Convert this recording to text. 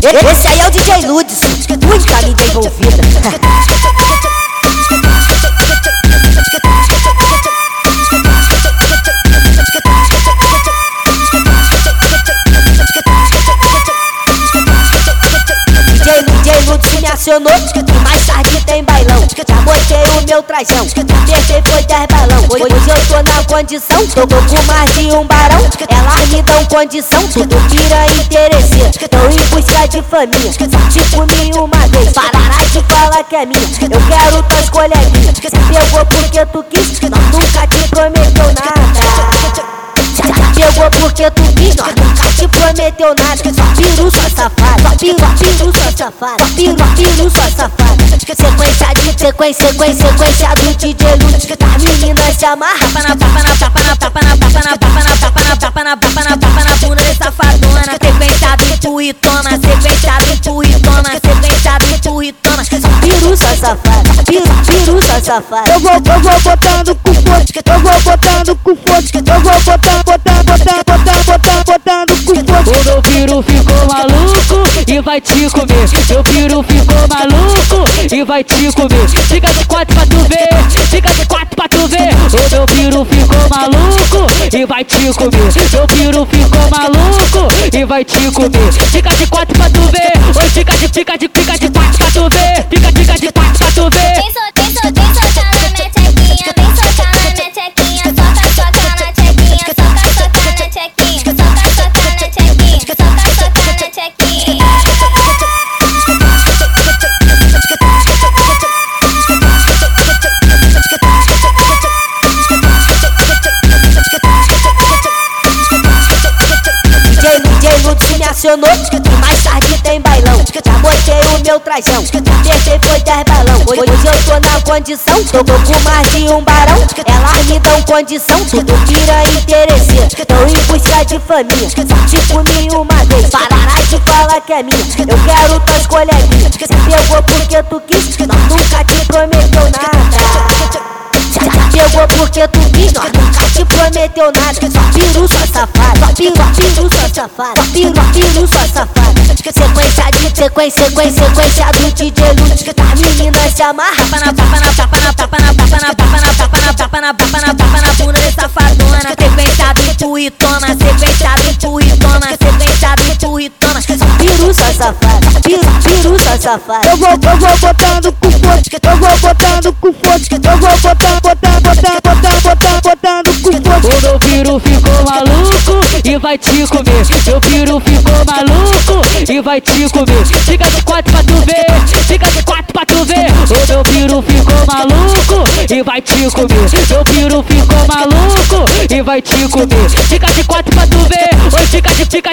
Esse aí é o DJ Ludes, única mídia envolvida. DJ Ludes me acionou E mais tarde tem bailão botei o meu trajão Apertei foi 10 balão Hoje eu tô na condição Tô com mais de um barão Elas me dão condição Tudo vira interesse Tô em busca de família comi uma vez Parará de falar que é minha Eu quero tuas coleguinhas Se pegou porque tu quis te prometeu nada piru, sua safada piru, piru, sua safada piru, piru, sua safada Sequência de sequência, sequência, sequência do DJ Lute As se amarram Tapa na tapa na tapa na tapa na tapa na tapa na tapa na tapa na tapa na tapa na bunda de safadona Sequência do empurra e toma Sequência do empurra e toma Sequência do empurra e toma piru, sua safada Piru, piru, sua safada Eu vou, eu vou botando com força, eu vou botando com força, eu vou botando, botando, e vai te comer. Meu piru ficou maluco e vai te comer. Fica de quatro pra tu ver, fica de quatro pra tu ver. O meu piru ficou maluco e vai te comer. Meu piru ficou maluco e vai te comer. Fica de quatro pra tu ver, oi fica de, fica de, fica DJ, Lute me acionou E mais tarde tem bailão. Já botei o meu trajão. Apertei foi 10 balão Hoje eu tô na condição Tô com mais de um barão. Elas me dão condição Tudo vira interesse. Tô em busca de família. Te comi uma vez. Parará de falar que é minha. Eu quero tuas coleguinhas Se pegou porque tu quis Nós nunca te prometeu nada Pegou porque tu nós nunca te prometeu nada. Só piru, sua safada. Só piru, piru, sua safada. Só piru, piru, sua safada. Sequência de sequência, sequência, sequência do DJ Lute. As meninas se amarram Tapa na tapa na tapa na tapa na tapa na tapa na tapa na tapa na tapa na tapa na bunda de safadona. Sequência do empurra e toma Sequência do empurra e toma Sequência do empurra e toma Só piru, sua safada Eu vou, eu vou botando com força, eu vou botando com força, eu vou botando, botando, botando, botando, botando, botando com força. O meu piru ficou maluco e vai te comer. Meu piru ficou maluco e vai te comer. Fica de quatro pra tu ver, fica de quatro pra tu ver. O meu piru ficou maluco e vai te comer. Meu piru ficou maluco e vai te comer. Fica de quatro pra tu ver, oi fica de, fica